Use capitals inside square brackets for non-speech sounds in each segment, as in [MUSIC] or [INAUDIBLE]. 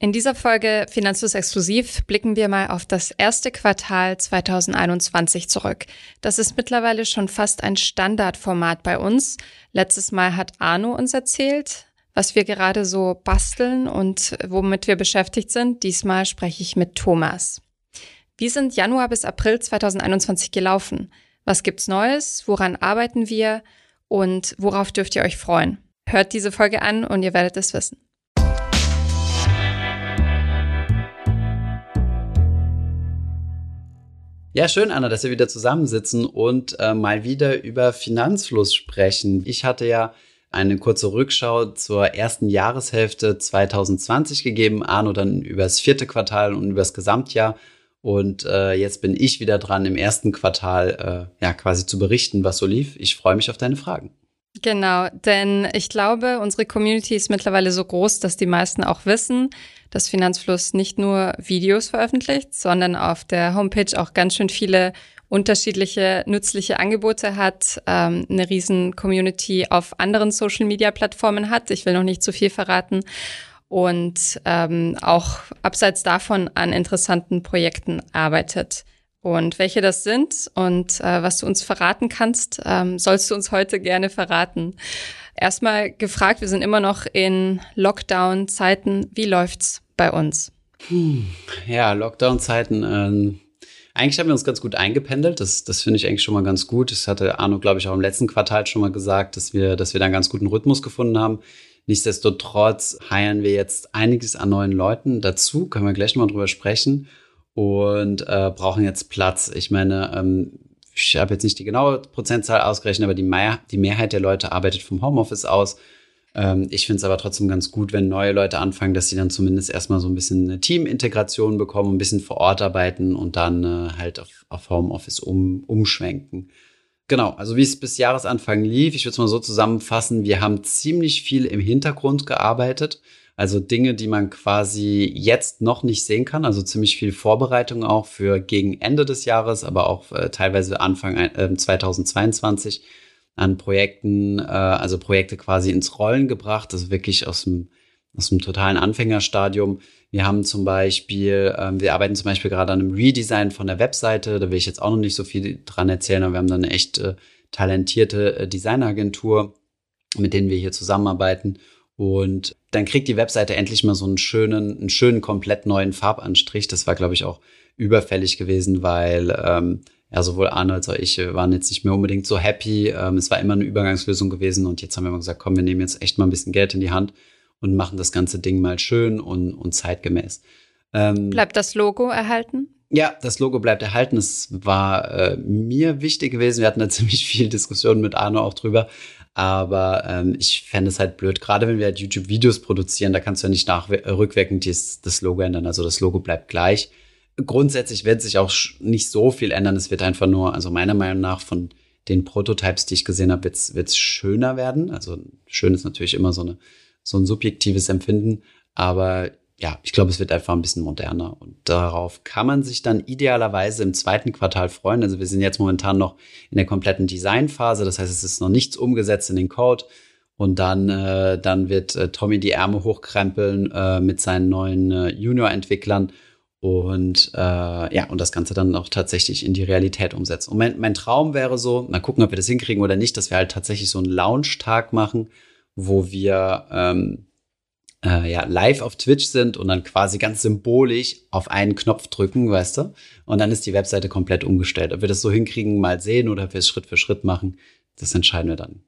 In dieser Folge Finanzlos Exklusiv blicken wir mal auf das erste Quartal 2021 zurück. Das ist mittlerweile schon fast ein Standardformat bei uns. Letztes Mal hat Arno uns erzählt, was wir gerade so basteln und womit wir beschäftigt sind. Diesmal spreche ich mit Thomas. Wie sind Januar bis April 2021 gelaufen? Was gibt's Neues? Woran arbeiten wir? Und worauf dürft ihr euch freuen? Hört diese Folge an und ihr werdet es wissen. Ja, schön, Anna, dass wir wieder zusammensitzen und äh, mal wieder über Finanzfluss sprechen. Ich hatte ja eine kurze Rückschau zur ersten Jahreshälfte 2020 gegeben, Arno dann über das vierte Quartal und über das Gesamtjahr. Und äh, jetzt bin ich wieder dran, im ersten Quartal äh, ja quasi zu berichten, was so lief. Ich freue mich auf deine Fragen. Genau, denn ich glaube, unsere Community ist mittlerweile so groß, dass die meisten auch wissen, dass Finanzfluss nicht nur Videos veröffentlicht, sondern auf der Homepage auch ganz schön viele unterschiedliche nützliche Angebote hat, ähm, eine riesen Community auf anderen Social-Media-Plattformen hat. Ich will noch nicht zu viel verraten. Und ähm, auch abseits davon an interessanten Projekten arbeitet. Und welche das sind und äh, was du uns verraten kannst, ähm, sollst du uns heute gerne verraten. Erstmal gefragt, wir sind immer noch in Lockdown-Zeiten. Wie läuft's bei uns? Hm, ja, Lockdown-Zeiten. Ähm, eigentlich haben wir uns ganz gut eingependelt. Das, das finde ich eigentlich schon mal ganz gut. Das hatte Arno, glaube ich, auch im letzten Quartal schon mal gesagt, dass wir, dass wir da einen ganz guten Rhythmus gefunden haben. Nichtsdestotrotz heiern wir jetzt einiges an neuen Leuten dazu. Können wir gleich mal drüber sprechen und äh, brauchen jetzt Platz. Ich meine, ähm, ich habe jetzt nicht die genaue Prozentzahl ausgerechnet, aber die, Mehr die Mehrheit der Leute arbeitet vom Homeoffice aus. Ähm, ich finde es aber trotzdem ganz gut, wenn neue Leute anfangen, dass sie dann zumindest erstmal so ein bisschen eine Teamintegration bekommen, ein bisschen vor Ort arbeiten und dann äh, halt auf, auf Homeoffice um, umschwenken. Genau, also wie es bis Jahresanfang lief, ich würde es mal so zusammenfassen, wir haben ziemlich viel im Hintergrund gearbeitet. Also Dinge, die man quasi jetzt noch nicht sehen kann. Also ziemlich viel Vorbereitung auch für gegen Ende des Jahres, aber auch äh, teilweise Anfang äh, 2022 an Projekten, äh, also Projekte quasi ins Rollen gebracht. Also wirklich aus dem, aus dem totalen Anfängerstadium. Wir haben zum Beispiel, ähm, wir arbeiten zum Beispiel gerade an einem Redesign von der Webseite. Da will ich jetzt auch noch nicht so viel dran erzählen, aber wir haben da eine echt äh, talentierte äh, Designagentur, mit denen wir hier zusammenarbeiten. Und dann kriegt die Webseite endlich mal so einen schönen, einen schönen, komplett neuen Farbanstrich. Das war, glaube ich, auch überfällig gewesen, weil ähm, ja, sowohl Arne als auch ich waren jetzt nicht mehr unbedingt so happy. Ähm, es war immer eine Übergangslösung gewesen und jetzt haben wir mal gesagt, komm, wir nehmen jetzt echt mal ein bisschen Geld in die Hand und machen das ganze Ding mal schön und, und zeitgemäß. Ähm, bleibt das Logo erhalten? Ja, das Logo bleibt erhalten. Es war äh, mir wichtig gewesen. Wir hatten da [LAUGHS] ziemlich viel Diskussionen mit Arno auch drüber. Aber ähm, ich fände es halt blöd, gerade wenn wir halt YouTube-Videos produzieren, da kannst du ja nicht nach rückwirkend das, das Logo ändern. Also das Logo bleibt gleich. Grundsätzlich wird sich auch nicht so viel ändern. Es wird einfach nur, also meiner Meinung nach, von den Prototypes, die ich gesehen habe, wird es schöner werden. Also schön ist natürlich immer so, eine, so ein subjektives Empfinden. Aber ja, ich glaube, es wird einfach ein bisschen moderner und darauf kann man sich dann idealerweise im zweiten Quartal freuen. Also wir sind jetzt momentan noch in der kompletten Designphase, das heißt, es ist noch nichts umgesetzt in den Code und dann, äh, dann wird äh, Tommy die Ärmel hochkrempeln äh, mit seinen neuen äh, Junior-Entwicklern und äh, ja, und das Ganze dann auch tatsächlich in die Realität umsetzen. Und mein, mein Traum wäre so, mal gucken, ob wir das hinkriegen oder nicht, dass wir halt tatsächlich so einen Launch-Tag machen, wo wir ähm, äh, ja, live auf Twitch sind und dann quasi ganz symbolisch auf einen Knopf drücken, weißt du? Und dann ist die Webseite komplett umgestellt. Ob wir das so hinkriegen, mal sehen oder ob wir es Schritt für Schritt machen, das entscheiden wir dann.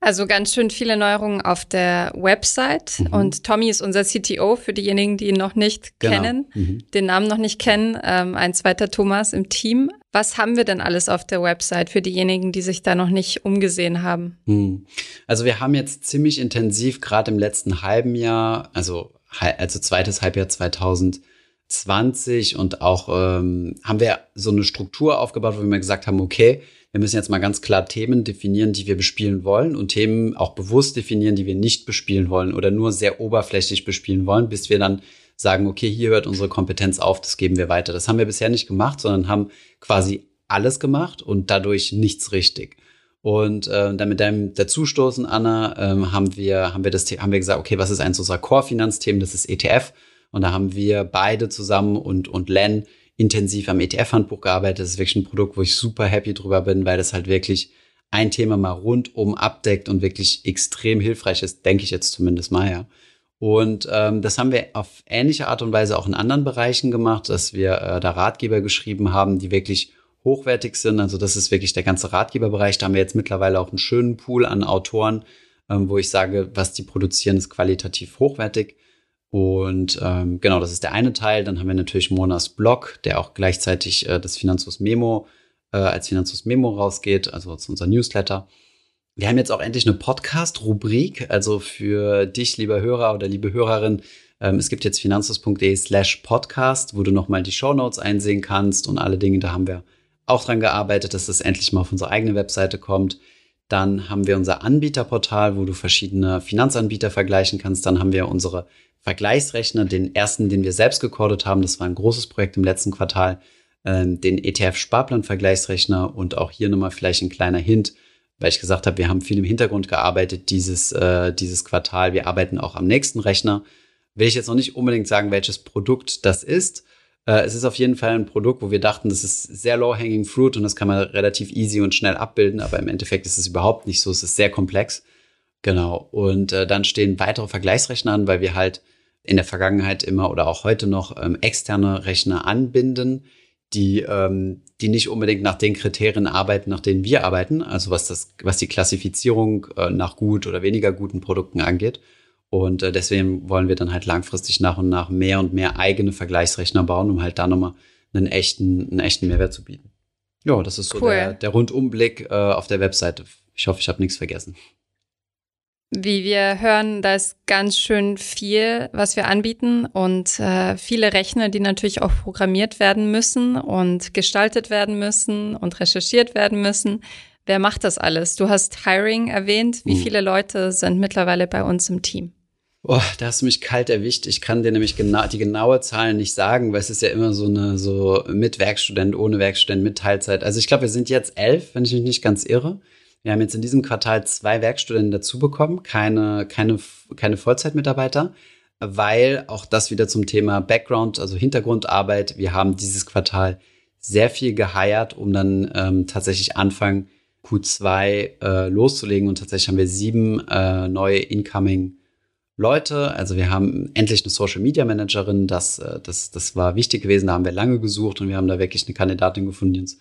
Also ganz schön viele Neuerungen auf der Website. Mhm. Und Tommy ist unser CTO für diejenigen, die ihn noch nicht genau. kennen, mhm. den Namen noch nicht kennen. Ähm, ein zweiter Thomas im Team. Was haben wir denn alles auf der Website für diejenigen, die sich da noch nicht umgesehen haben? Mhm. Also wir haben jetzt ziemlich intensiv, gerade im letzten halben Jahr, also, also zweites Halbjahr 2020 und auch ähm, haben wir so eine Struktur aufgebaut, wo wir gesagt haben, okay, wir müssen jetzt mal ganz klar Themen definieren, die wir bespielen wollen und Themen auch bewusst definieren, die wir nicht bespielen wollen oder nur sehr oberflächlich bespielen wollen, bis wir dann sagen, okay, hier hört unsere Kompetenz auf, das geben wir weiter. Das haben wir bisher nicht gemacht, sondern haben quasi alles gemacht und dadurch nichts richtig. Und äh, dann mit deinem Dazustoßen, Anna, ähm, haben wir haben wir das haben wir gesagt, okay, was ist eins unserer Core-Finanzthemen? Das ist ETF. Und da haben wir beide zusammen und, und Len intensiv am ETF-Handbuch gearbeitet. Das ist wirklich ein Produkt, wo ich super happy drüber bin, weil das halt wirklich ein Thema mal rundum abdeckt und wirklich extrem hilfreich ist, denke ich jetzt zumindest mal, ja. Und ähm, das haben wir auf ähnliche Art und Weise auch in anderen Bereichen gemacht, dass wir äh, da Ratgeber geschrieben haben, die wirklich hochwertig sind. Also das ist wirklich der ganze Ratgeberbereich. Da haben wir jetzt mittlerweile auch einen schönen Pool an Autoren, ähm, wo ich sage, was die produzieren, ist qualitativ hochwertig. Und ähm, genau, das ist der eine Teil. Dann haben wir natürlich Monas Blog, der auch gleichzeitig äh, das Finanzus Memo äh, als Finanzus Memo rausgeht, also zu unser Newsletter. Wir haben jetzt auch endlich eine Podcast-Rubrik, also für dich, lieber Hörer oder liebe Hörerin. Ähm, es gibt jetzt finanzus.de slash podcast, wo du nochmal die Show Notes einsehen kannst und alle Dinge. Da haben wir auch dran gearbeitet, dass das endlich mal auf unsere eigene Webseite kommt. Dann haben wir unser Anbieterportal, wo du verschiedene Finanzanbieter vergleichen kannst. Dann haben wir unsere Vergleichsrechner, den ersten, den wir selbst gecodet haben. Das war ein großes Projekt im letzten Quartal. Ähm, den ETF-Sparplan-Vergleichsrechner und auch hier nochmal vielleicht ein kleiner Hint, weil ich gesagt habe, wir haben viel im Hintergrund gearbeitet dieses, äh, dieses Quartal. Wir arbeiten auch am nächsten Rechner. Will ich jetzt noch nicht unbedingt sagen, welches Produkt das ist. Äh, es ist auf jeden Fall ein Produkt, wo wir dachten, das ist sehr low-hanging fruit und das kann man relativ easy und schnell abbilden, aber im Endeffekt ist es überhaupt nicht so. Es ist sehr komplex. Genau. Und äh, dann stehen weitere Vergleichsrechner an, weil wir halt in der Vergangenheit immer oder auch heute noch ähm, externe Rechner anbinden, die, ähm, die nicht unbedingt nach den Kriterien arbeiten, nach denen wir arbeiten, also was das, was die Klassifizierung äh, nach gut oder weniger guten Produkten angeht. Und äh, deswegen wollen wir dann halt langfristig nach und nach mehr und mehr eigene Vergleichsrechner bauen, um halt da nochmal einen echten, einen echten Mehrwert zu bieten. Ja, das ist so cool. der, der Rundumblick äh, auf der Webseite. Ich hoffe, ich habe nichts vergessen. Wie wir hören, da ist ganz schön viel, was wir anbieten und äh, viele Rechner, die natürlich auch programmiert werden müssen und gestaltet werden müssen und recherchiert werden müssen. Wer macht das alles? Du hast Hiring erwähnt. Wie hm. viele Leute sind mittlerweile bei uns im Team? Oh, da hast du mich kalt erwischt. Ich kann dir nämlich genau, die genaue Zahl nicht sagen, weil es ist ja immer so eine, so mit Werkstudent, ohne Werkstudent, mit Teilzeit. Also ich glaube, wir sind jetzt elf, wenn ich mich nicht ganz irre. Wir haben jetzt in diesem Quartal zwei Werkstudenten dazu bekommen, keine, keine, keine Vollzeitmitarbeiter, weil auch das wieder zum Thema Background, also Hintergrundarbeit. Wir haben dieses Quartal sehr viel geheiert, um dann ähm, tatsächlich Anfang Q2 äh, loszulegen. Und tatsächlich haben wir sieben äh, neue Incoming Leute. Also wir haben endlich eine Social Media Managerin. Das, äh, das, das war wichtig gewesen. Da haben wir lange gesucht und wir haben da wirklich eine Kandidatin gefunden, die uns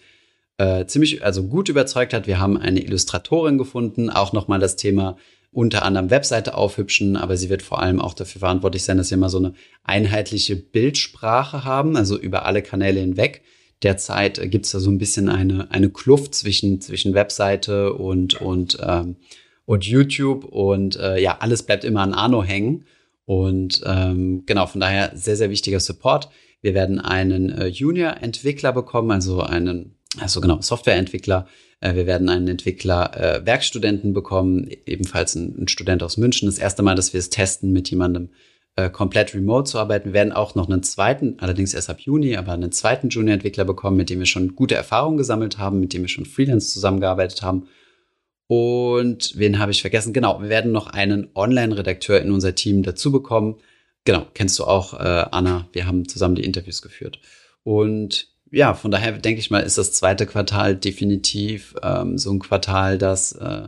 äh, ziemlich, also gut überzeugt hat. Wir haben eine Illustratorin gefunden, auch nochmal das Thema unter anderem Webseite aufhübschen, aber sie wird vor allem auch dafür verantwortlich sein, dass wir mal so eine einheitliche Bildsprache haben, also über alle Kanäle hinweg. Derzeit äh, gibt es da so ein bisschen eine, eine Kluft zwischen, zwischen Webseite und, und, ähm, und YouTube und äh, ja, alles bleibt immer an Arno hängen. Und ähm, genau, von daher sehr, sehr wichtiger Support. Wir werden einen äh, Junior-Entwickler bekommen, also einen also genau, Softwareentwickler. Äh, wir werden einen Entwickler äh, Werkstudenten bekommen, ebenfalls ein, ein, Student aus München. Das erste Mal, dass wir es testen, mit jemandem äh, komplett remote zu arbeiten. Wir werden auch noch einen zweiten, allerdings erst ab Juni, aber einen zweiten Junior-Entwickler bekommen, mit dem wir schon gute Erfahrungen gesammelt haben, mit dem wir schon Freelance zusammengearbeitet haben. Und wen habe ich vergessen? Genau, wir werden noch einen Online-Redakteur in unser Team dazu bekommen. Genau, kennst du auch, äh, Anna. Wir haben zusammen die Interviews geführt. Und ja, von daher denke ich mal, ist das zweite Quartal definitiv ähm, so ein Quartal, das äh,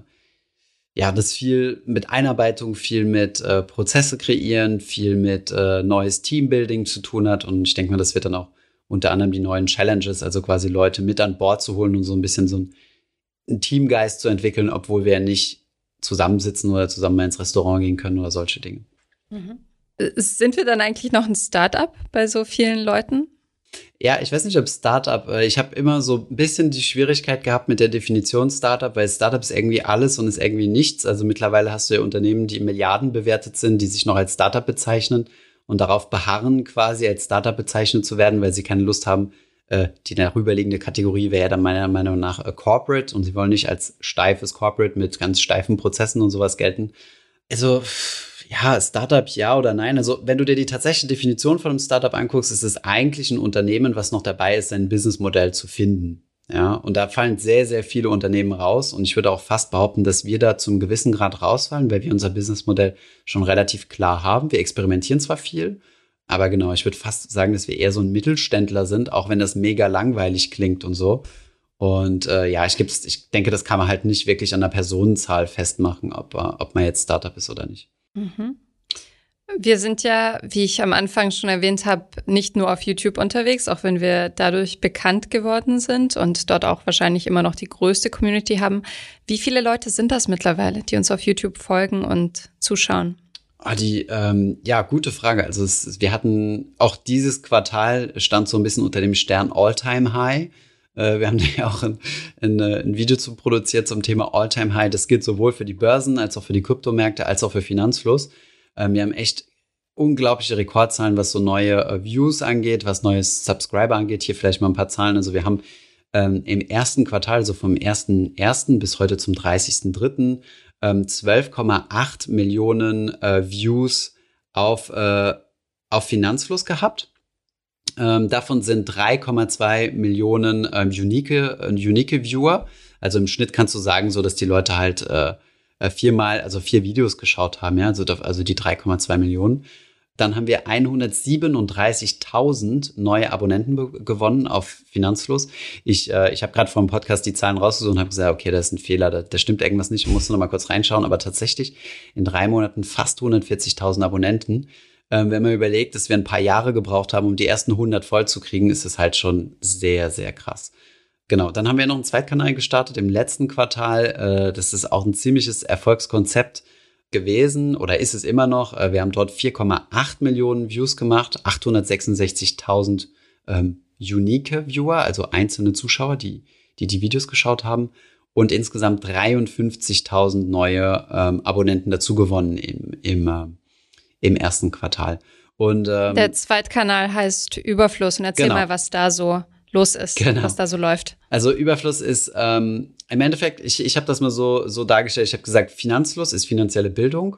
ja, das viel mit Einarbeitung, viel mit äh, Prozesse kreieren, viel mit äh, neues Teambuilding zu tun hat. Und ich denke mal, das wird dann auch unter anderem die neuen Challenges, also quasi Leute mit an Bord zu holen und so ein bisschen so einen Teamgeist zu entwickeln, obwohl wir ja nicht zusammensitzen oder zusammen mal ins Restaurant gehen können oder solche Dinge. Mhm. Sind wir dann eigentlich noch ein Startup bei so vielen Leuten? Ja, ich weiß nicht, ob Startup, äh, ich habe immer so ein bisschen die Schwierigkeit gehabt mit der Definition Startup, weil Startup ist irgendwie alles und ist irgendwie nichts. Also mittlerweile hast du ja Unternehmen, die Milliarden bewertet sind, die sich noch als Startup bezeichnen und darauf beharren, quasi als Startup bezeichnet zu werden, weil sie keine Lust haben. Äh, die darüberliegende Kategorie wäre ja dann meiner Meinung nach äh, Corporate und sie wollen nicht als steifes Corporate mit ganz steifen Prozessen und sowas gelten. Also ja, Startup ja oder nein. Also, wenn du dir die tatsächliche Definition von einem Startup anguckst, ist es eigentlich ein Unternehmen, was noch dabei ist, sein Businessmodell zu finden. Ja, und da fallen sehr, sehr viele Unternehmen raus. Und ich würde auch fast behaupten, dass wir da zum gewissen Grad rausfallen, weil wir unser Businessmodell schon relativ klar haben. Wir experimentieren zwar viel, Aber genau, ich würde fast sagen, dass wir eher so ein Mittelständler sind, auch wenn das mega langweilig klingt und so. Und äh, ja, ich, gibt's, ich denke, das kann man halt nicht wirklich an der Personenzahl festmachen, ob, äh, ob man jetzt Startup ist oder nicht. Mhm. Wir sind ja, wie ich am Anfang schon erwähnt habe, nicht nur auf YouTube unterwegs, auch wenn wir dadurch bekannt geworden sind und dort auch wahrscheinlich immer noch die größte Community haben. Wie viele Leute sind das mittlerweile, die uns auf YouTube folgen und zuschauen? Ah, die, ähm, ja, gute Frage. Also es, wir hatten auch dieses Quartal stand so ein bisschen unter dem Stern All-Time High. Äh, wir haben [LAUGHS] ja auch ein, ein, ein, Video zu produziert zum Thema All-Time High. Das gilt sowohl für die Börsen als auch für die Kryptomärkte als auch für Finanzfluss. Ähm, wir haben echt unglaubliche Rekordzahlen, was so neue äh, Views angeht, was neues Subscriber angeht. Hier vielleicht mal ein paar Zahlen. Also wir haben ähm, im ersten Quartal, also vom 1.1. bis heute zum 30.3., ähm, 12,8 Millionen äh, Views auf, äh, auf Finanzfluss gehabt. Ähm, davon sind 3,2 Millionen ähm, unique, äh, unique Viewer. Also im Schnitt kannst du sagen, so dass die Leute halt äh, äh viermal, also vier Videos geschaut haben, ja, also, also die 3,2 Millionen. Dann haben wir 137.000 neue Abonnenten gewonnen auf Finanzfluss. Ich, äh, ich habe gerade vor dem Podcast die Zahlen rausgesucht und habe gesagt, okay, das ist ein Fehler, da, da stimmt irgendwas nicht. Ich musste noch mal kurz reinschauen. Aber tatsächlich in drei Monaten fast 140.000 Abonnenten. Ähm, wenn man überlegt, dass wir ein paar Jahre gebraucht haben, um die ersten 100 voll zu kriegen, ist es halt schon sehr, sehr krass. Genau, dann haben wir noch einen Zweitkanal gestartet im letzten Quartal. Äh, das ist auch ein ziemliches Erfolgskonzept gewesen oder ist es immer noch. Äh, wir haben dort 4,8 Millionen Views gemacht, 866.000 ähm, unique Viewer, also einzelne Zuschauer, die, die die Videos geschaut haben und insgesamt 53.000 neue ähm, Abonnenten dazu gewonnen im, im, äh, im ersten Quartal. Und, ähm, Der Zweitkanal heißt Überfluss und erzähl genau. mal, was da so los ist, genau. was da so läuft. Also Überfluss ist ähm, im Endeffekt, ich, ich habe das mal so, so dargestellt, ich habe gesagt, Finanzfluss ist finanzielle Bildung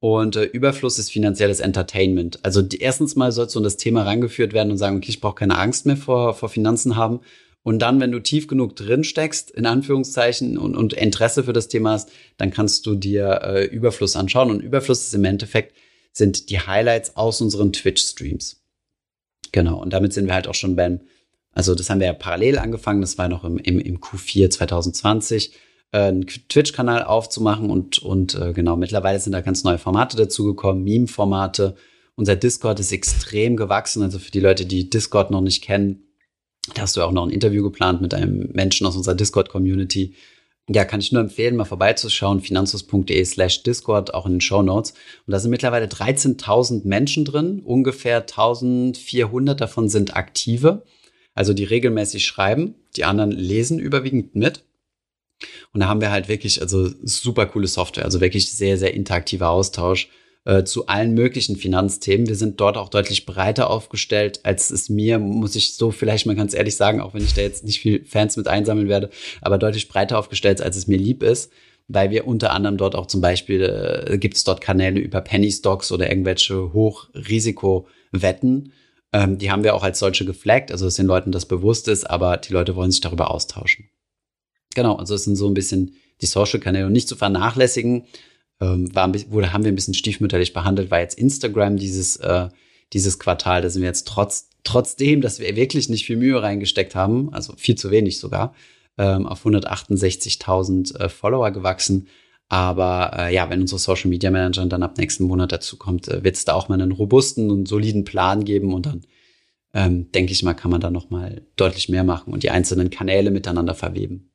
und äh, Überfluss ist finanzielles Entertainment. Also die, erstens mal sollst du in das Thema rangeführt werden und sagen, okay, ich brauche keine Angst mehr vor, vor Finanzen haben. Und dann, wenn du tief genug drin steckst, in Anführungszeichen, und, und Interesse für das Thema hast, dann kannst du dir äh, Überfluss anschauen. Und Überfluss ist im Endeffekt, sind die Highlights aus unseren Twitch-Streams. Genau, und damit sind wir halt auch schon beim, also das haben wir ja parallel angefangen, das war noch im, im, im Q4 2020, äh, einen Twitch-Kanal aufzumachen und, und äh, genau, mittlerweile sind da ganz neue Formate dazugekommen, Meme-Formate. Unser Discord ist extrem gewachsen, also für die Leute, die Discord noch nicht kennen, da hast du auch noch ein Interview geplant mit einem Menschen aus unserer Discord-Community. Ja, kann ich nur empfehlen, mal vorbeizuschauen, finanzus.de slash Discord, auch in den Show Notes. Und da sind mittlerweile 13.000 Menschen drin, ungefähr 1.400 davon sind aktive. Also die regelmäßig schreiben, die anderen lesen überwiegend mit. Und da haben wir halt wirklich, also super coole Software, also wirklich sehr, sehr interaktiver Austausch äh, zu allen möglichen Finanzthemen. Wir sind dort auch deutlich breiter aufgestellt, als es mir, muss ich so vielleicht mal ganz ehrlich sagen, auch wenn ich da jetzt nicht viel Fans mit einsammeln werde, aber deutlich breiter aufgestellt, als es mir lieb ist weil wir unter anderem dort auch zum Beispiel, äh, gibt es dort Kanäle über Penny Stocks oder irgendwelche Hochrisikowetten, ähm, die haben wir auch als solche geflaggt, also dass den Leuten das bewusst ist, aber die Leute wollen sich darüber austauschen. Genau, also es sind so ein bisschen die Social-Kanäle und nicht zu vernachlässigen. Ähm, war, wurde, haben wir ein bisschen stiefmütterlich behandelt, war jetzt Instagram dieses, äh, dieses Quartal. Da sind wir jetzt trotz, trotzdem, dass wir wirklich nicht viel Mühe reingesteckt haben, also viel zu wenig sogar, ähm, auf 168.000 äh, Follower gewachsen. Aber äh, ja, wenn unsere Social Media Manager dann ab nächsten Monat dazu kommt, äh, wird es da auch mal einen robusten und soliden Plan geben und dann ähm, denke ich mal, kann man da noch mal deutlich mehr machen und die einzelnen Kanäle miteinander verweben.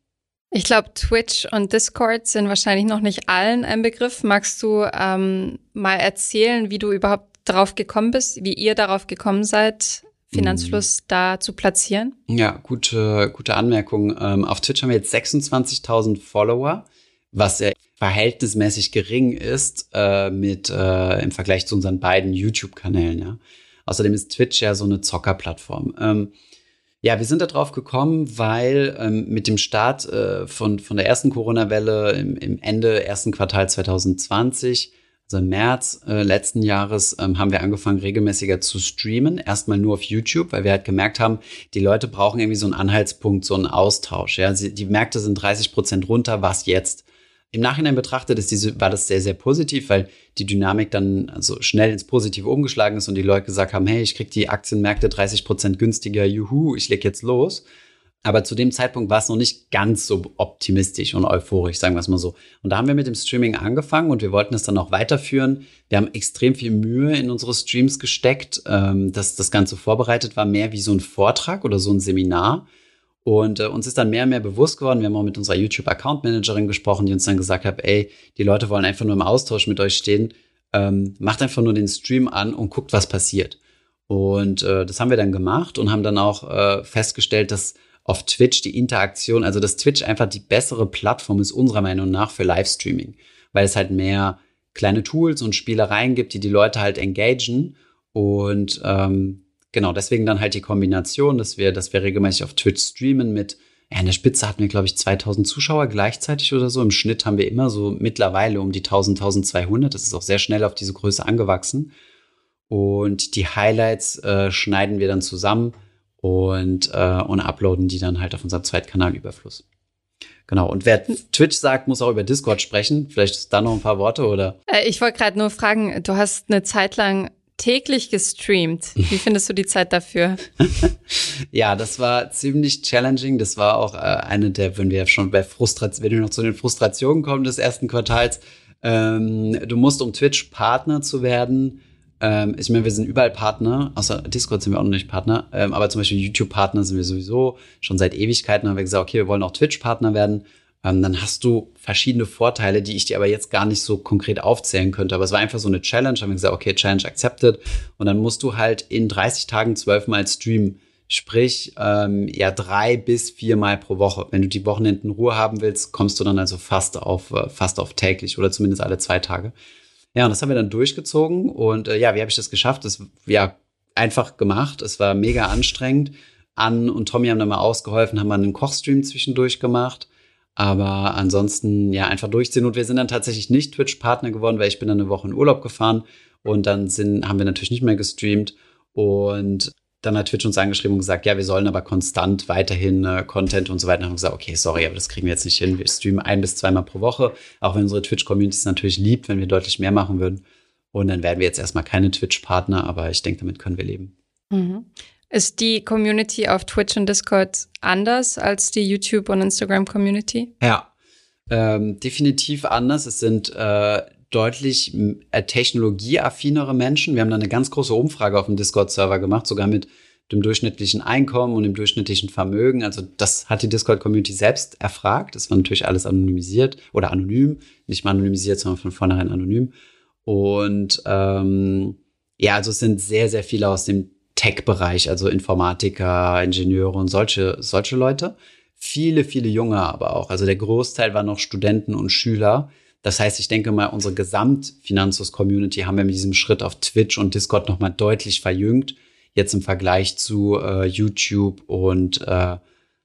Ich glaube, Twitch und Discord sind wahrscheinlich noch nicht allen ein Begriff. Magst du ähm, mal erzählen, wie du überhaupt darauf gekommen bist, wie ihr darauf gekommen seid, Finanzfluss mhm. da zu platzieren? Ja, gute, gute Anmerkung. Ähm, auf Twitch haben wir jetzt 26.000 Follower, was ja verhältnismäßig gering ist äh, mit äh, im Vergleich zu unseren beiden YouTube-Kanälen. Ja. Außerdem ist Twitch ja so eine Zockerplattform. Ähm, ja, wir sind da drauf gekommen, weil ähm, mit dem Start äh, von, von der ersten Corona-Welle im, im Ende ersten Quartal 2020, also im März äh, letzten Jahres, ähm, haben wir angefangen, regelmäßiger zu streamen. Erstmal nur auf YouTube, weil wir halt gemerkt haben, die Leute brauchen irgendwie so einen Anhaltspunkt, so einen Austausch. Ja, Sie, die Märkte sind 30 Prozent runter, was jetzt? Im Nachhinein betrachtet ist diese, war das sehr, sehr positiv, weil die Dynamik dann also schnell ins Positive umgeschlagen ist und die Leute gesagt haben, hey, ich krieg die Aktienmärkte 30 Prozent günstiger, juhu, ich leg jetzt los. Aber zu dem Zeitpunkt war es noch nicht ganz so optimistisch und euphorisch, sagen wir es mal so. Und da haben wir mit dem Streaming angefangen und wir wollten es dann auch weiterführen. Wir haben extrem viel Mühe in unsere Streams gesteckt, ähm, dass das Ganze vorbereitet war, mehr wie so ein Vortrag oder so ein Seminar. Und äh, uns ist dann mehr und mehr bewusst geworden, wir haben auch mit unserer YouTube-Account-Managerin gesprochen, die uns dann gesagt hat, ey, die Leute wollen einfach nur im Austausch mit euch stehen. Ähm, macht einfach nur den Stream an und guckt, was passiert. Und äh, das haben wir dann gemacht und haben dann auch äh, festgestellt, dass auf Twitch die Interaktion, also dass Twitch einfach die bessere Plattform ist unserer Meinung nach für Livestreaming, weil es halt mehr kleine Tools und Spielereien gibt, die die Leute halt engagen und ähm, genau deswegen dann halt die Kombination, dass wir, dass wir regelmäßig auf Twitch streamen mit ja, in der Spitze hatten wir, glaube ich, 2000 Zuschauer gleichzeitig oder so. Im Schnitt haben wir immer so mittlerweile um die 1000, 1200. Das ist auch sehr schnell auf diese Größe angewachsen. Und die Highlights äh, schneiden wir dann zusammen und, äh, und uploaden die dann halt auf unserem Zweitkanal Überfluss. Genau. Und wer Twitch sagt, muss auch über Discord sprechen. Vielleicht da noch ein paar Worte oder? Äh, ich wollte gerade nur fragen, du hast eine Zeit lang täglich gestreamt. Wie [LAUGHS] findest du die Zeit dafür? [LAUGHS] ja, das war ziemlich challenging. Das war auch äh, eine der, wenn wir schon bei Frustration, wenn wir noch zu den Frustrationen kommen des ersten Quartals, ähm, du musst, um Twitch Partner zu werden, ähm, ich meine, wir sind überall Partner, außer Discord sind wir auch noch nicht Partner, ähm, aber zum Beispiel YouTube-Partner sind wir sowieso. Schon seit Ewigkeiten haben wir gesagt, okay, wir wollen auch Twitch-Partner werden. Ähm, dann hast du verschiedene Vorteile, die ich dir aber jetzt gar nicht so konkret aufzählen könnte. Aber es war einfach so eine Challenge. Haben wir gesagt, okay, Challenge accepted. Und dann musst du halt in 30 Tagen zwölfmal streamen. Sprich, ähm, ja, drei bis viermal pro Woche. Wenn du die Wochenenden Ruhe haben willst, kommst du dann also fast auf, äh, fast auf täglich oder zumindest alle zwei Tage. Ja, und das haben wir dann durchgezogen. Und äh, ja, wie habe ich das geschafft? Das ja einfach gemacht. Es war mega anstrengend. Ann und Tommy haben dann mal ausgeholfen, haben mal einen Kochstream zwischendurch gemacht. Aber ansonsten ja einfach durchziehen. Und wir sind dann tatsächlich nicht Twitch-Partner geworden, weil ich bin dann eine Woche in Urlaub gefahren und dann sind, haben wir natürlich nicht mehr gestreamt. Und dann hat Twitch uns angeschrieben und gesagt, ja, wir sollen aber konstant weiterhin äh, Content und so weiter. Und haben gesagt, okay, sorry, aber das kriegen wir jetzt nicht hin. Wir streamen ein bis zweimal pro Woche, auch wenn unsere Twitch-Community es natürlich liebt, wenn wir deutlich mehr machen würden. Und dann werden wir jetzt erstmal keine Twitch-Partner, aber ich denke, damit können wir leben. Mhm. Ist die Community auf Twitch und Discord anders als die YouTube- und Instagram-Community? Ja, ähm, definitiv anders. Es sind äh, deutlich äh, technologieaffinere Menschen. Wir haben da eine ganz große Umfrage auf dem Discord-Server gemacht, sogar mit dem durchschnittlichen Einkommen und dem durchschnittlichen Vermögen. Also das hat die Discord-Community selbst erfragt. Das war natürlich alles anonymisiert oder anonym, nicht mal anonymisiert, sondern von vornherein anonym. Und ähm, ja, also es sind sehr, sehr viele aus dem Tech-Bereich, also Informatiker, Ingenieure und solche, solche Leute. Viele, viele Junge aber auch. Also der Großteil war noch Studenten und Schüler, das heißt, ich denke mal, unsere Gesamt-Finanzus-Community haben wir mit diesem Schritt auf Twitch und Discord nochmal deutlich verjüngt. Jetzt im Vergleich zu äh, YouTube und äh,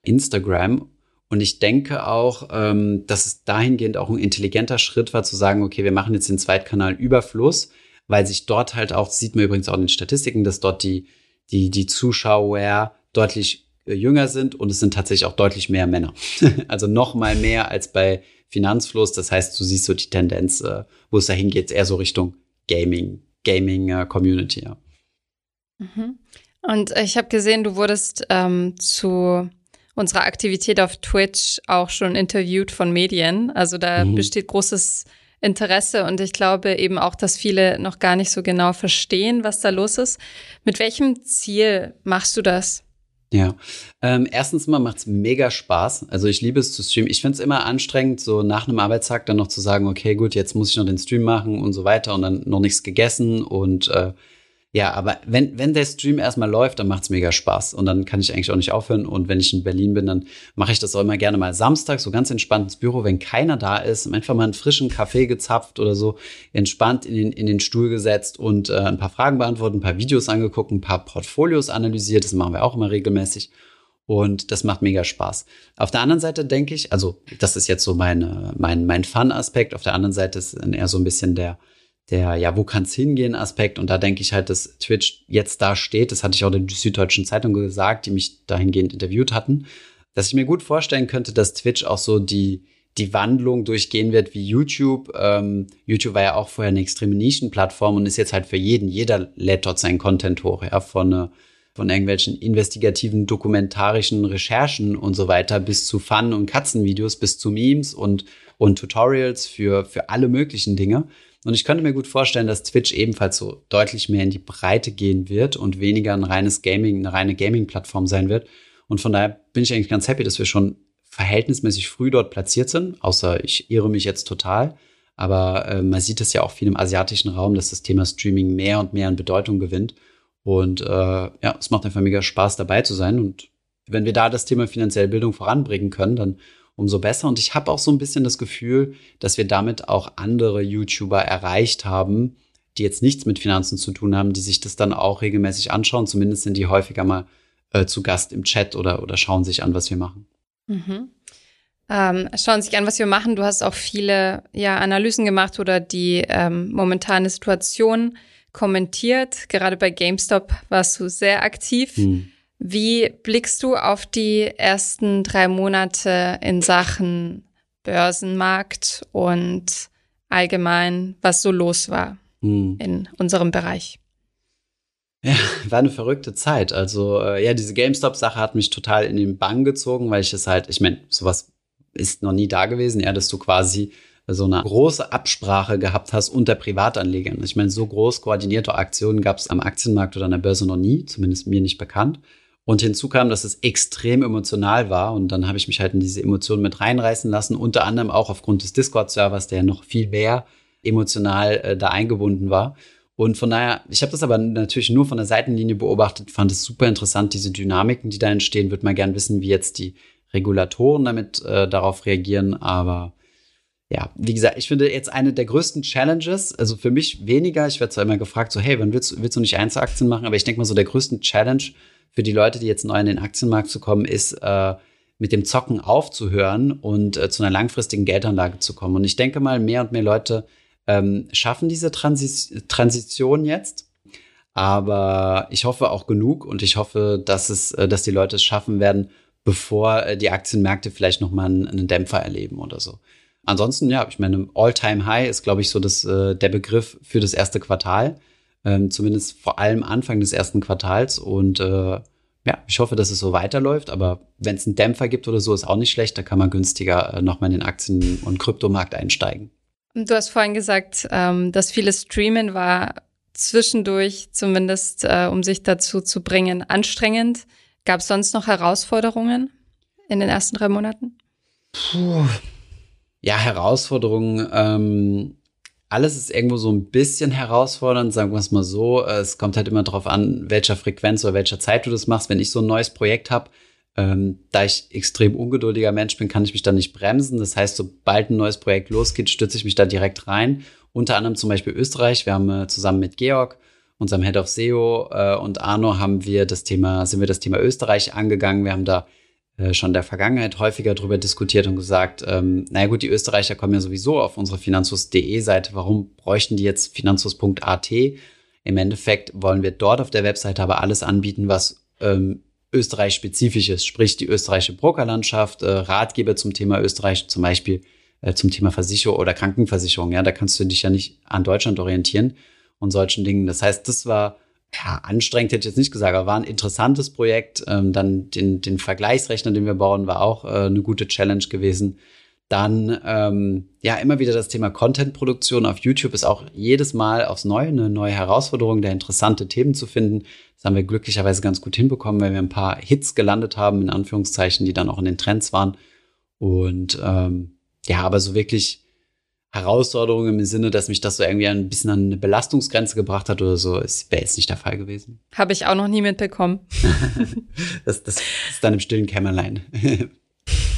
Instagram. Und ich denke auch, ähm, dass es dahingehend auch ein intelligenter Schritt war, zu sagen, okay, wir machen jetzt den Zweitkanal Überfluss, weil sich dort halt auch, sieht man übrigens auch in den Statistiken, dass dort die, die, die Zuschauer deutlich äh, jünger sind und es sind tatsächlich auch deutlich mehr Männer. [LAUGHS] also noch mal mehr als bei Finanzfluss. Das heißt, du siehst so die Tendenz, äh, wo es dahin geht, eher so Richtung Gaming, Gaming äh, Community. Ja. Mhm. Und ich habe gesehen, du wurdest ähm, zu unserer Aktivität auf Twitch auch schon interviewt von Medien. Also da mhm. besteht großes Interesse und ich glaube eben auch, dass viele noch gar nicht so genau verstehen, was da los ist. Mit welchem Ziel machst du das? Ja, ähm, erstens mal macht's mega Spaß. Also ich liebe es zu streamen. Ich find's immer anstrengend, so nach einem Arbeitstag dann noch zu sagen, okay, gut, jetzt muss ich noch den Stream machen und so weiter und dann noch nichts gegessen und äh, ja, aber wenn, wenn der Stream erstmal läuft, dann macht's mega Spaß. Und dann kann ich eigentlich auch nicht aufhören. Und wenn ich in Berlin bin, dann mache ich das auch immer gerne mal Samstag, so ganz entspannt ins Büro, wenn keiner da ist, einfach mal einen frischen Kaffee gezapft oder so, entspannt in den, in den Stuhl gesetzt und äh, ein paar Fragen beantwortet, ein paar Videos angeguckt, ein paar Portfolios analysiert. Das machen wir auch immer regelmäßig. Und das macht mega Spaß. Auf der anderen Seite denke ich, also das ist jetzt so meine, mein, mein Fun-Aspekt. Auf der anderen Seite ist eher so ein bisschen der, der, ja, wo kann's hingehen Aspekt. Und da denke ich halt, dass Twitch jetzt da steht, das hatte ich auch der Süddeutschen Zeitung gesagt, die mich dahingehend interviewt hatten, dass ich mir gut vorstellen könnte, dass Twitch auch so die, die Wandlung durchgehen wird wie YouTube. Ähm, YouTube war ja auch vorher eine extreme Nischenplattform und ist jetzt halt für jeden. Jeder lädt dort seinen Content hoch, ja, von, äh, von irgendwelchen investigativen, dokumentarischen Recherchen und so weiter bis zu Fun- und Katzenvideos, bis zu Memes und, und Tutorials für, für alle möglichen Dinge. Und ich könnte mir gut vorstellen, dass Twitch ebenfalls so deutlich mehr in die Breite gehen wird und weniger ein reines Gaming, eine reine Gaming-Plattform sein wird. Und von daher bin ich eigentlich ganz happy, dass wir schon verhältnismäßig früh dort platziert sind, außer ich irre mich jetzt total. Aber äh, man sieht es ja auch viel im asiatischen Raum, dass das Thema Streaming mehr und mehr an Bedeutung gewinnt. Und äh, ja, es macht einfach mega Spaß, dabei zu sein. Und wenn wir da das Thema finanzielle Bildung voranbringen können, dann umso besser. Und ich habe auch so ein bisschen das Gefühl, dass wir damit auch andere YouTuber erreicht haben, die jetzt nichts mit Finanzen zu tun haben, die sich das dann auch regelmäßig anschauen. Zumindest sind die häufiger mal äh, zu Gast im Chat oder, oder schauen sich an, was wir machen. Mhm. Ähm, schauen sich an, was wir machen. Du hast auch viele ja, Analysen gemacht oder die ähm, momentane Situation kommentiert. Gerade bei GameStop warst du sehr aktiv. Hm. Wie blickst du auf die ersten drei Monate in Sachen Börsenmarkt und allgemein, was so los war hm. in unserem Bereich? Ja, war eine verrückte Zeit. Also äh, ja, diese GameStop-Sache hat mich total in den Bann gezogen, weil ich es halt, ich meine, sowas ist noch nie da gewesen, ja, dass du quasi so eine große Absprache gehabt hast unter Privatanlegern. Ich meine, so groß koordinierte Aktionen gab es am Aktienmarkt oder an der Börse noch nie, zumindest mir nicht bekannt. Und hinzu kam, dass es extrem emotional war. Und dann habe ich mich halt in diese Emotionen mit reinreißen lassen, unter anderem auch aufgrund des Discord-Servers, der noch viel mehr emotional äh, da eingebunden war. Und von daher, ich habe das aber natürlich nur von der Seitenlinie beobachtet, fand es super interessant, diese Dynamiken, die da entstehen. Würde mal gern wissen, wie jetzt die Regulatoren damit äh, darauf reagieren. Aber ja, wie gesagt, ich finde jetzt eine der größten Challenges, also für mich weniger, ich werde zwar immer gefragt, so, hey, wann willst, willst du nicht Einzelaktien machen? Aber ich denke mal, so der größte Challenge für die Leute, die jetzt neu in den Aktienmarkt zu kommen, ist, äh, mit dem Zocken aufzuhören und äh, zu einer langfristigen Geldanlage zu kommen. Und ich denke mal, mehr und mehr Leute ähm, schaffen diese Transis Transition jetzt. Aber ich hoffe auch genug und ich hoffe, dass es, äh, dass die Leute es schaffen werden, bevor äh, die Aktienmärkte vielleicht nochmal einen, einen Dämpfer erleben oder so. Ansonsten, ja, ich meine, All-Time-High ist, glaube ich, so das, äh, der Begriff für das erste Quartal. Ähm, zumindest vor allem Anfang des ersten Quartals. Und äh, ja, ich hoffe, dass es so weiterläuft. Aber wenn es einen Dämpfer gibt oder so, ist auch nicht schlecht. Da kann man günstiger äh, nochmal in den Aktien- und Kryptomarkt einsteigen. Du hast vorhin gesagt, ähm, dass vieles Streamen war zwischendurch, zumindest äh, um sich dazu zu bringen, anstrengend. Gab es sonst noch Herausforderungen in den ersten drei Monaten? Puh. Ja, Herausforderungen. Ähm, alles ist irgendwo so ein bisschen herausfordernd, sagen wir es mal so. Es kommt halt immer darauf an, welcher Frequenz oder welcher Zeit du das machst. Wenn ich so ein neues Projekt habe, ähm, da ich extrem ungeduldiger Mensch bin, kann ich mich da nicht bremsen. Das heißt, sobald ein neues Projekt losgeht, stütze ich mich da direkt rein. Unter anderem zum Beispiel Österreich. Wir haben äh, zusammen mit Georg, unserem Head of SEO äh, und Arno haben wir das Thema, sind wir das Thema Österreich angegangen. Wir haben da äh, schon in der Vergangenheit häufiger darüber diskutiert und gesagt, ähm, naja gut, die Österreicher kommen ja sowieso auf unsere finanzus.de Seite. Warum bräuchten die jetzt finanzus.at? Im Endeffekt wollen wir dort auf der Webseite aber alles anbieten, was ähm, Österreich-spezifisch ist, sprich die österreichische Brokerlandschaft, äh, Ratgeber zum Thema Österreich, zum Beispiel äh, zum Thema Versicherung oder Krankenversicherung. Ja, da kannst du dich ja nicht an Deutschland orientieren und solchen Dingen. Das heißt, das war ja, anstrengend hätte ich jetzt nicht gesagt, aber war ein interessantes Projekt. Ähm, dann den, den Vergleichsrechner, den wir bauen, war auch äh, eine gute Challenge gewesen. Dann ähm, ja immer wieder das Thema Content-Produktion auf YouTube ist auch jedes Mal aufs Neue eine neue Herausforderung, da interessante Themen zu finden. Das haben wir glücklicherweise ganz gut hinbekommen, weil wir ein paar Hits gelandet haben, in Anführungszeichen, die dann auch in den Trends waren. Und ähm, ja, aber so wirklich Herausforderungen im Sinne, dass mich das so irgendwie ein bisschen an eine Belastungsgrenze gebracht hat oder so, wäre jetzt nicht der Fall gewesen. Habe ich auch noch nie mitbekommen. [LAUGHS] das, das ist dann im stillen Kämmerlein. [LAUGHS]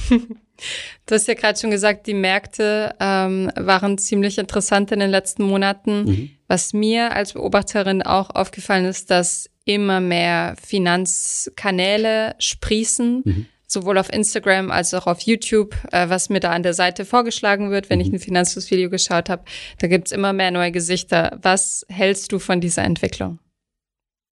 du hast ja gerade schon gesagt, die Märkte ähm, waren ziemlich interessant in den letzten Monaten. Mhm. Was mir als Beobachterin auch aufgefallen ist, dass immer mehr Finanzkanäle sprießen. Mhm sowohl auf Instagram als auch auf YouTube, äh, was mir da an der Seite vorgeschlagen wird, wenn mhm. ich ein Finanzfluss-Video geschaut habe. Da gibt's immer mehr neue Gesichter. Was hältst du von dieser Entwicklung?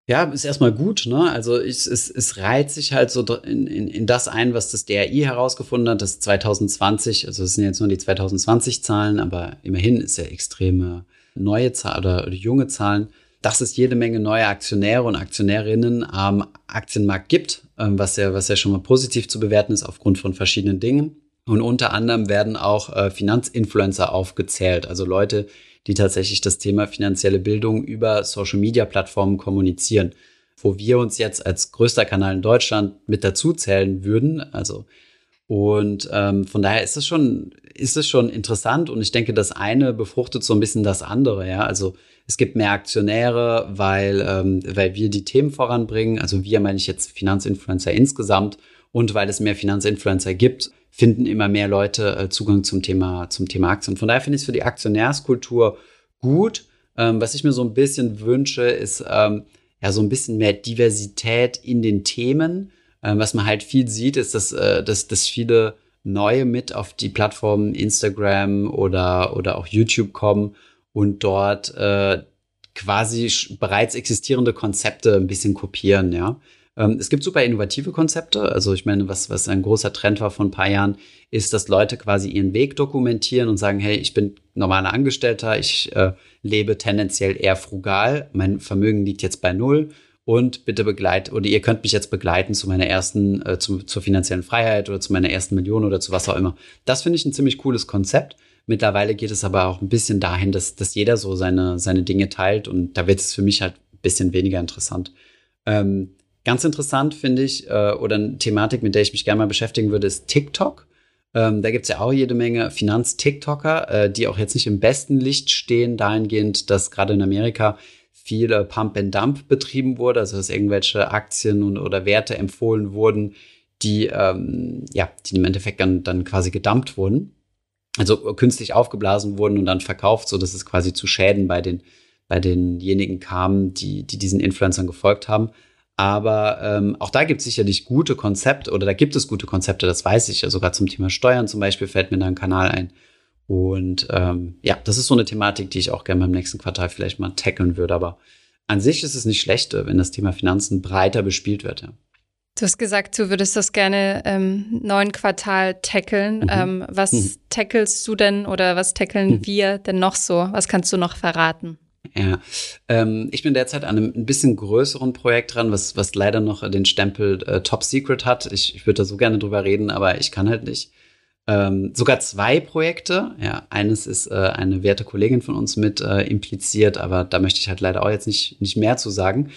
Ja, ist erstmal gut, ne? Also ich, es, es reiht sich halt so in, in, in das ein, was das DRI herausgefunden hat, das 2020, also es sind jetzt nur die 2020 Zahlen, aber immerhin ist ja extreme neue Zahlen oder, oder junge Zahlen, dass es jede Menge neue Aktionäre und Aktionärinnen am Aktienmarkt gibt, ähm, was ja, was ja schon mal positiv zu bewerten ist aufgrund von verschiedenen Dingen. Und unter anderem werden auch äh, Finanzinfluencer aufgezählt, also Leute, die tatsächlich das Thema finanzielle Bildung über Social-Media-Plattformen kommunizieren. Wo wir uns jetzt als größter Kanal in Deutschland mit dazu zählen würden. Also und ähm, von daher ist es schon, ist es schon interessant und ich denke, das eine befruchtet so ein bisschen das andere, ja. Also es gibt mehr Aktionäre, weil, ähm, weil wir die Themen voranbringen. Also wir meine ich jetzt Finanzinfluencer insgesamt und weil es mehr Finanzinfluencer gibt, finden immer mehr Leute äh, Zugang zum Thema, zum Thema Aktien. Von daher finde ich es für die Aktionärskultur gut. Ähm, was ich mir so ein bisschen wünsche, ist ähm, ja so ein bisschen mehr Diversität in den Themen. Ähm, was man halt viel sieht, ist, dass, äh, dass, dass viele neue mit auf die Plattformen Instagram oder, oder auch YouTube kommen und dort äh, quasi bereits existierende Konzepte ein bisschen kopieren, ja. Ähm, es gibt super innovative Konzepte. Also ich meine, was, was ein großer Trend war vor ein paar Jahren, ist, dass Leute quasi ihren Weg dokumentieren und sagen, hey, ich bin normaler Angestellter, ich äh, lebe tendenziell eher frugal, mein Vermögen liegt jetzt bei null und bitte begleitet oder ihr könnt mich jetzt begleiten zu meiner ersten, äh, zu, zur finanziellen Freiheit oder zu meiner ersten Million oder zu was auch immer. Das finde ich ein ziemlich cooles Konzept. Mittlerweile geht es aber auch ein bisschen dahin, dass, dass jeder so seine, seine Dinge teilt und da wird es für mich halt ein bisschen weniger interessant. Ähm, Ganz interessant finde ich, äh, oder eine Thematik, mit der ich mich gerne mal beschäftigen würde, ist TikTok. Ähm, da gibt es ja auch jede Menge Finanz-TikToker, äh, die auch jetzt nicht im besten Licht stehen, dahingehend, dass gerade in Amerika viel äh, Pump and Dump betrieben wurde, also dass irgendwelche Aktien und, oder Werte empfohlen wurden, die, ähm, ja, die im Endeffekt dann, dann quasi gedumpt wurden. Also künstlich aufgeblasen wurden und dann verkauft, so dass es quasi zu Schäden bei den, bei denjenigen kam, die, die diesen Influencern gefolgt haben. Aber ähm, auch da gibt es sicherlich gute Konzepte oder da gibt es gute Konzepte, das weiß ich. Ja, sogar zum Thema Steuern zum Beispiel fällt mir da ein Kanal ein. Und ähm, ja, das ist so eine Thematik, die ich auch gerne beim nächsten Quartal vielleicht mal tackeln würde. Aber an sich ist es nicht schlecht, wenn das Thema Finanzen breiter bespielt wird. Ja. Du hast gesagt, du würdest das gerne im neuen Quartal tackeln. Mhm. Ähm, was mhm. tackelst du denn oder was tackeln mhm. wir denn noch so? Was kannst du noch verraten? Ja, ähm, ich bin derzeit an einem ein bisschen größeren Projekt dran, was, was leider noch den Stempel äh, Top Secret hat. Ich, ich würde da so gerne drüber reden, aber ich kann halt nicht. Ähm, sogar zwei Projekte. Ja, eines ist äh, eine werte Kollegin von uns mit äh, impliziert, aber da möchte ich halt leider auch jetzt nicht, nicht mehr zu sagen.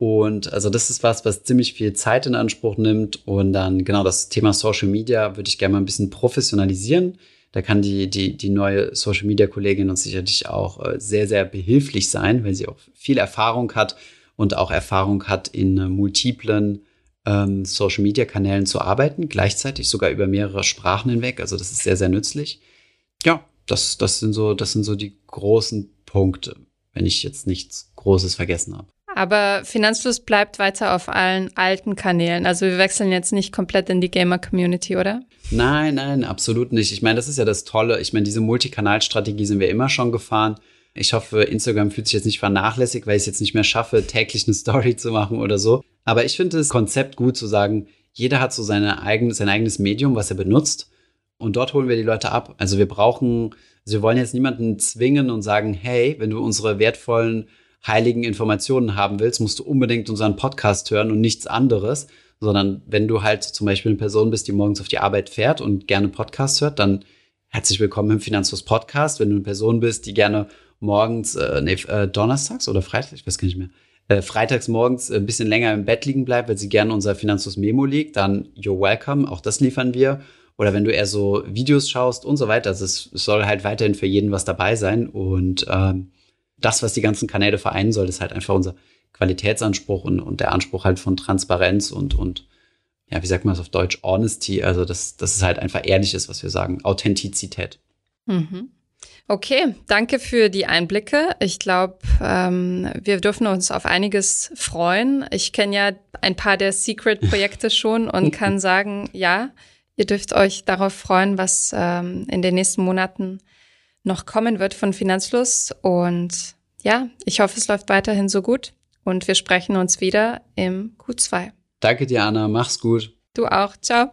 Und also das ist was, was ziemlich viel Zeit in Anspruch nimmt. Und dann genau das Thema Social Media würde ich gerne mal ein bisschen professionalisieren. Da kann die, die, die neue Social Media Kollegin uns sicherlich auch äh, sehr, sehr behilflich sein, weil sie auch viel Erfahrung hat und auch Erfahrung hat, in äh, multiplen ähm, Social Media Kanälen zu arbeiten, gleichzeitig sogar über mehrere Sprachen hinweg. Also das ist sehr, sehr nützlich. Ja, das, das sind so, das sind so die großen Punkte, wenn ich jetzt nichts Großes vergessen habe. Aber Finanzfluss bleibt weiter auf allen alten Kanälen. Also wir wechseln jetzt nicht komplett in die Gamer-Community, oder? Nein, nein, absolut nicht. Ich meine, das ist ja das Tolle. Ich meine, diese Multikanalstrategie sind wir immer schon gefahren. Ich hoffe, Instagram fühlt sich jetzt nicht vernachlässigt, weil ich es jetzt nicht mehr schaffe, täglich eine Story zu machen oder so. Aber ich finde das Konzept gut zu sagen, jeder hat so seine eigene, sein eigenes Medium, was er benutzt. Und dort holen wir die Leute ab. Also wir brauchen, also wir wollen jetzt niemanden zwingen und sagen, hey, wenn du unsere wertvollen heiligen Informationen haben willst, musst du unbedingt unseren Podcast hören und nichts anderes. Sondern wenn du halt zum Beispiel eine Person bist, die morgens auf die Arbeit fährt und gerne Podcasts hört, dann herzlich willkommen im Finanzfluss Podcast. Wenn du eine Person bist, die gerne morgens, äh, nee, äh, donnerstags oder freitags, ich weiß gar nicht mehr, äh, freitags morgens ein bisschen länger im Bett liegen bleibt, weil sie gerne unser Finanzfluss Memo liegt, dann you're welcome. Auch das liefern wir. Oder wenn du eher so Videos schaust und so weiter. Also es soll halt weiterhin für jeden was dabei sein. Und ähm, das, was die ganzen Kanäle vereinen soll, ist halt einfach unser Qualitätsanspruch und, und der Anspruch halt von Transparenz und, und ja, wie sagt man das auf Deutsch? Honesty. Also, dass, dass es halt einfach ehrlich ist, was wir sagen. Authentizität. Mhm. Okay, danke für die Einblicke. Ich glaube, ähm, wir dürfen uns auf einiges freuen. Ich kenne ja ein paar der Secret-Projekte [LAUGHS] schon und kann sagen, ja, ihr dürft euch darauf freuen, was ähm, in den nächsten Monaten noch kommen wird von Finanzfluss. Und ja, ich hoffe, es läuft weiterhin so gut. und wir sprechen uns wieder im Q2. Danke dir, Anna. Mach's gut. Du auch. Ciao.